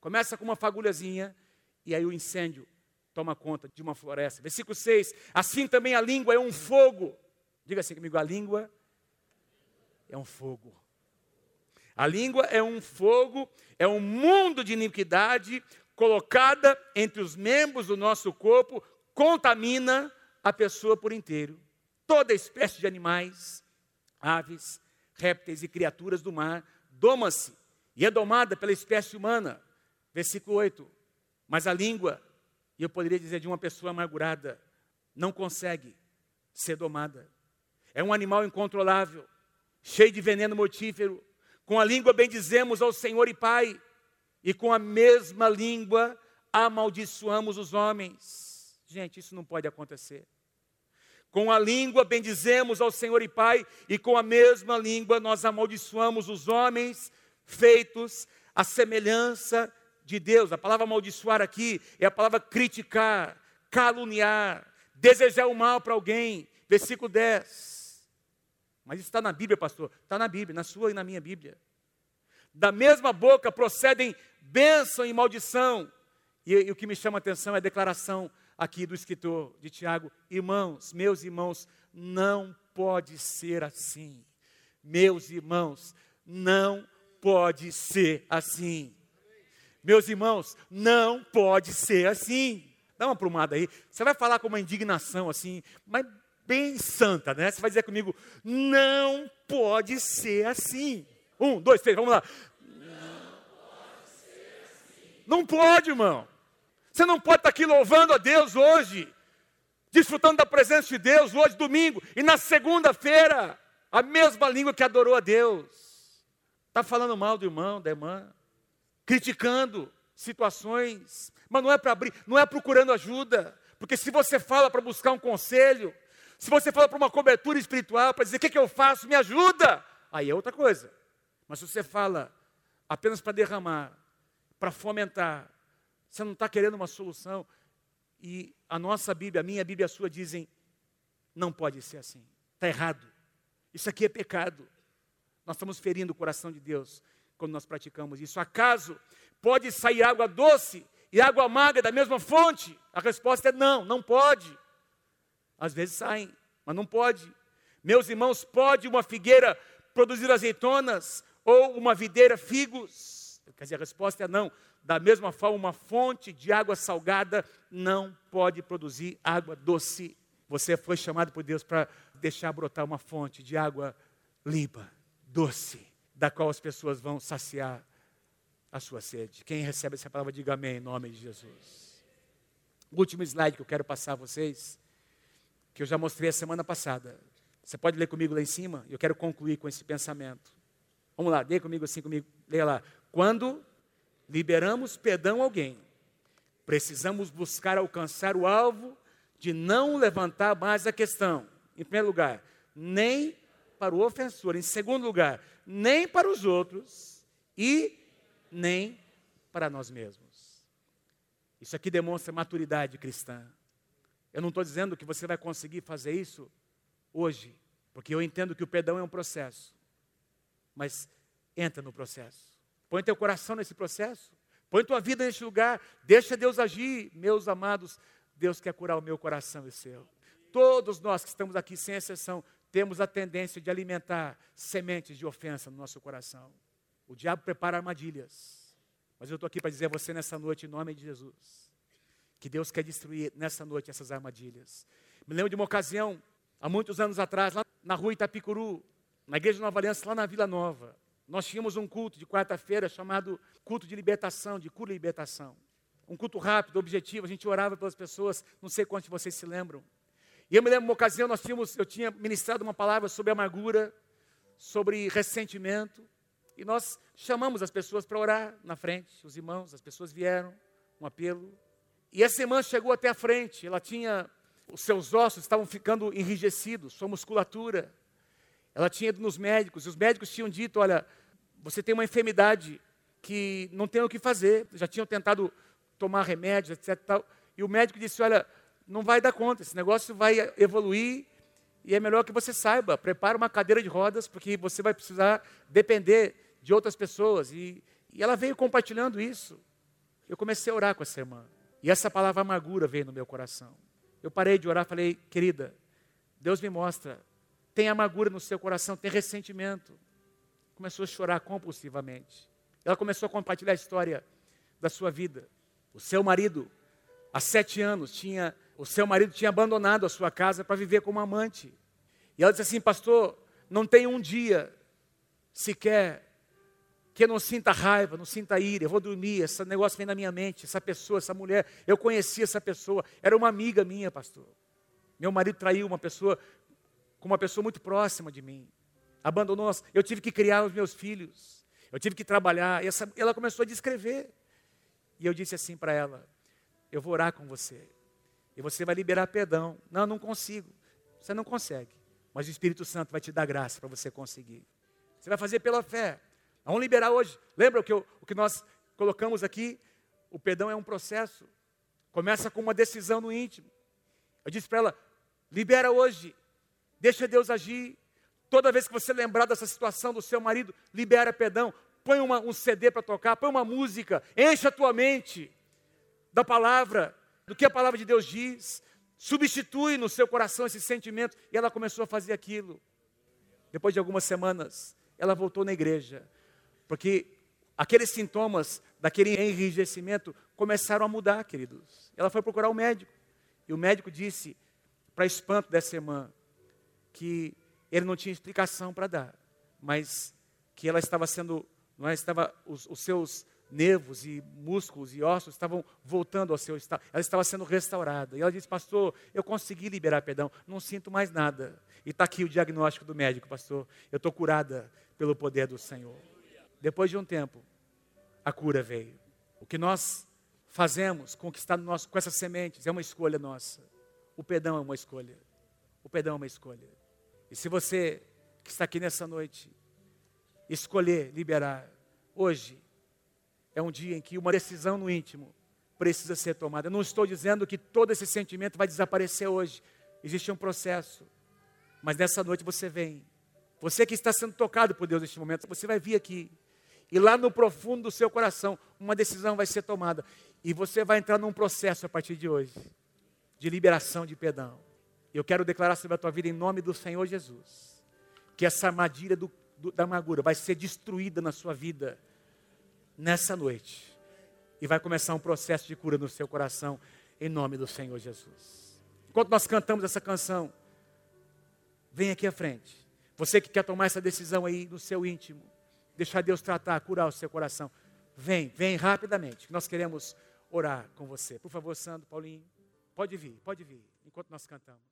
Começa com uma fagulhazinha e aí o incêndio toma conta de uma floresta. Versículo 6. Assim também a língua é um fogo. Diga assim comigo, a língua é um fogo. A língua é um fogo, é um mundo de iniquidade colocada entre os membros do nosso corpo, contamina a pessoa por inteiro. Toda espécie de animais, aves, répteis e criaturas do mar doma-se e é domada pela espécie humana. Versículo 8. Mas a língua, e eu poderia dizer de uma pessoa amargurada, não consegue ser domada. É um animal incontrolável, cheio de veneno mortífero, com a língua bendizemos ao Senhor e Pai, e com a mesma língua amaldiçoamos os homens. Gente, isso não pode acontecer. Com a língua bendizemos ao Senhor e Pai, e com a mesma língua nós amaldiçoamos os homens feitos à semelhança de Deus. A palavra amaldiçoar aqui é a palavra criticar, caluniar, desejar o mal para alguém. Versículo 10. Mas isso está na Bíblia, pastor? Está na Bíblia, na sua e na minha Bíblia. Da mesma boca procedem bênção e maldição. E, e o que me chama a atenção é a declaração aqui do escritor de Tiago: Irmãos, meus irmãos, não pode ser assim. Meus irmãos, não pode ser assim. Meus irmãos, não pode ser assim. Dá uma plumada aí. Você vai falar com uma indignação assim, mas bem santa, né? Você vai dizer comigo, não pode ser assim. Um, dois, três, vamos lá. Não pode assim. Irmão. Você não pode estar aqui louvando a Deus hoje, desfrutando da presença de Deus hoje, domingo, e na segunda-feira, a mesma língua que adorou a Deus. Está falando mal do irmão, da irmã, criticando situações, mas não é para abrir, não é procurando ajuda, porque se você fala para buscar um conselho, se você fala para uma cobertura espiritual, para dizer o que, que eu faço, me ajuda, aí é outra coisa. Mas se você fala apenas para derramar, para fomentar, você não está querendo uma solução. E a nossa Bíblia, a minha Bíblia, a sua dizem, não pode ser assim. Está errado. Isso aqui é pecado. Nós estamos ferindo o coração de Deus quando nós praticamos isso. Acaso pode sair água doce e água amarga da mesma fonte? A resposta é não, não pode. Às vezes saem, mas não pode. Meus irmãos, pode uma figueira produzir azeitonas ou uma videira figos? Quer dizer, a resposta é não. Da mesma forma, uma fonte de água salgada não pode produzir água doce. Você foi chamado por Deus para deixar brotar uma fonte de água limpa, doce, da qual as pessoas vão saciar a sua sede. Quem recebe essa palavra, diga amém em nome de Jesus. O último slide que eu quero passar a vocês, que eu já mostrei a semana passada. Você pode ler comigo lá em cima? Eu quero concluir com esse pensamento. Vamos lá, dê comigo assim comigo. Leia lá. Quando liberamos perdão a alguém, precisamos buscar alcançar o alvo de não levantar mais a questão. Em primeiro lugar, nem para o ofensor. Em segundo lugar, nem para os outros e nem para nós mesmos. Isso aqui demonstra maturidade cristã. Eu não estou dizendo que você vai conseguir fazer isso hoje, porque eu entendo que o perdão é um processo. Mas entra no processo. Põe teu coração nesse processo. Põe tua vida nesse lugar. Deixa Deus agir, meus amados. Deus quer curar o meu coração e o seu. Todos nós que estamos aqui, sem exceção, temos a tendência de alimentar sementes de ofensa no nosso coração. O diabo prepara armadilhas. Mas eu estou aqui para dizer a você nessa noite, em nome de Jesus, que Deus quer destruir nessa noite essas armadilhas. Me lembro de uma ocasião, há muitos anos atrás, lá na rua Itapicuru, na igreja de Nova Aliança, lá na Vila Nova. Nós tínhamos um culto de quarta-feira chamado culto de libertação, de cura e libertação. Um culto rápido, objetivo, a gente orava pelas pessoas, não sei quantos de vocês se lembram. E eu me lembro uma ocasião, nós tínhamos, eu tinha ministrado uma palavra sobre amargura, sobre ressentimento, e nós chamamos as pessoas para orar na frente, os irmãos, as pessoas vieram, um apelo. E essa irmã chegou até a frente, ela tinha, os seus ossos estavam ficando enrijecidos, sua musculatura. Ela tinha ido nos médicos, e os médicos tinham dito: olha, você tem uma enfermidade que não tem o que fazer. Já tinham tentado tomar remédios, etc. Tal, e o médico disse: olha, não vai dar conta, esse negócio vai evoluir e é melhor que você saiba, prepare uma cadeira de rodas, porque você vai precisar depender de outras pessoas. E, e ela veio compartilhando isso. Eu comecei a orar com essa irmã. E essa palavra amargura veio no meu coração. Eu parei de orar, falei, querida, Deus me mostra, tem amargura no seu coração, tem ressentimento. Começou a chorar compulsivamente. Ela começou a compartilhar a história da sua vida. O seu marido, há sete anos, tinha o seu marido tinha abandonado a sua casa para viver como amante. E ela disse assim, pastor, não tem um dia sequer que eu não sinta raiva, não sinta ira, eu vou dormir, esse negócio vem na minha mente, essa pessoa, essa mulher, eu conheci essa pessoa, era uma amiga minha, pastor. Meu marido traiu uma pessoa, com uma pessoa muito próxima de mim, abandonou, eu tive que criar os meus filhos, eu tive que trabalhar, e essa, ela começou a descrever, e eu disse assim para ela, eu vou orar com você, e você vai liberar perdão. Não, não consigo. Você não consegue. Mas o Espírito Santo vai te dar graça para você conseguir. Você vai fazer pela fé. Vamos liberar hoje. Lembra o que, eu, o que nós colocamos aqui? O perdão é um processo. Começa com uma decisão no íntimo. Eu disse para ela: libera hoje. Deixa Deus agir. Toda vez que você lembrar dessa situação do seu marido, libera perdão. Põe uma, um CD para tocar, põe uma música, enche a tua mente da palavra, do que a palavra de Deus diz, substitui no seu coração esse sentimento, e ela começou a fazer aquilo. Depois de algumas semanas, ela voltou na igreja, porque aqueles sintomas daquele enrijecimento começaram a mudar, queridos. Ela foi procurar o médico, e o médico disse, para espanto dessa irmã, que ele não tinha explicação para dar, mas que ela estava sendo, não é, estava os, os seus nervos e músculos e ossos estavam voltando ao seu estado, ela estava sendo restaurada. E ela disse, pastor, eu consegui liberar perdão, não sinto mais nada. E está aqui o diagnóstico do médico, pastor, eu estou curada pelo poder do Senhor. Depois de um tempo, a cura veio. O que nós fazemos no nosso, com essas sementes é uma escolha nossa. O perdão é uma escolha. O perdão é uma escolha. E se você que está aqui nessa noite escolher liberar hoje, é um dia em que uma decisão no íntimo precisa ser tomada. Eu não estou dizendo que todo esse sentimento vai desaparecer hoje. Existe um processo. Mas nessa noite você vem. Você que está sendo tocado por Deus neste momento, você vai vir aqui. E lá no profundo do seu coração, uma decisão vai ser tomada. E você vai entrar num processo a partir de hoje de liberação de perdão. Eu quero declarar sobre a tua vida em nome do Senhor Jesus. Que essa armadilha do, do, da amargura vai ser destruída na sua vida nessa noite. E vai começar um processo de cura no seu coração, em nome do Senhor Jesus. Enquanto nós cantamos essa canção, vem aqui à frente. Você que quer tomar essa decisão aí no seu íntimo, deixar Deus tratar, curar o seu coração, vem, vem rapidamente. Nós queremos orar com você. Por favor, Sandro, Paulinho, pode vir, pode vir, enquanto nós cantamos.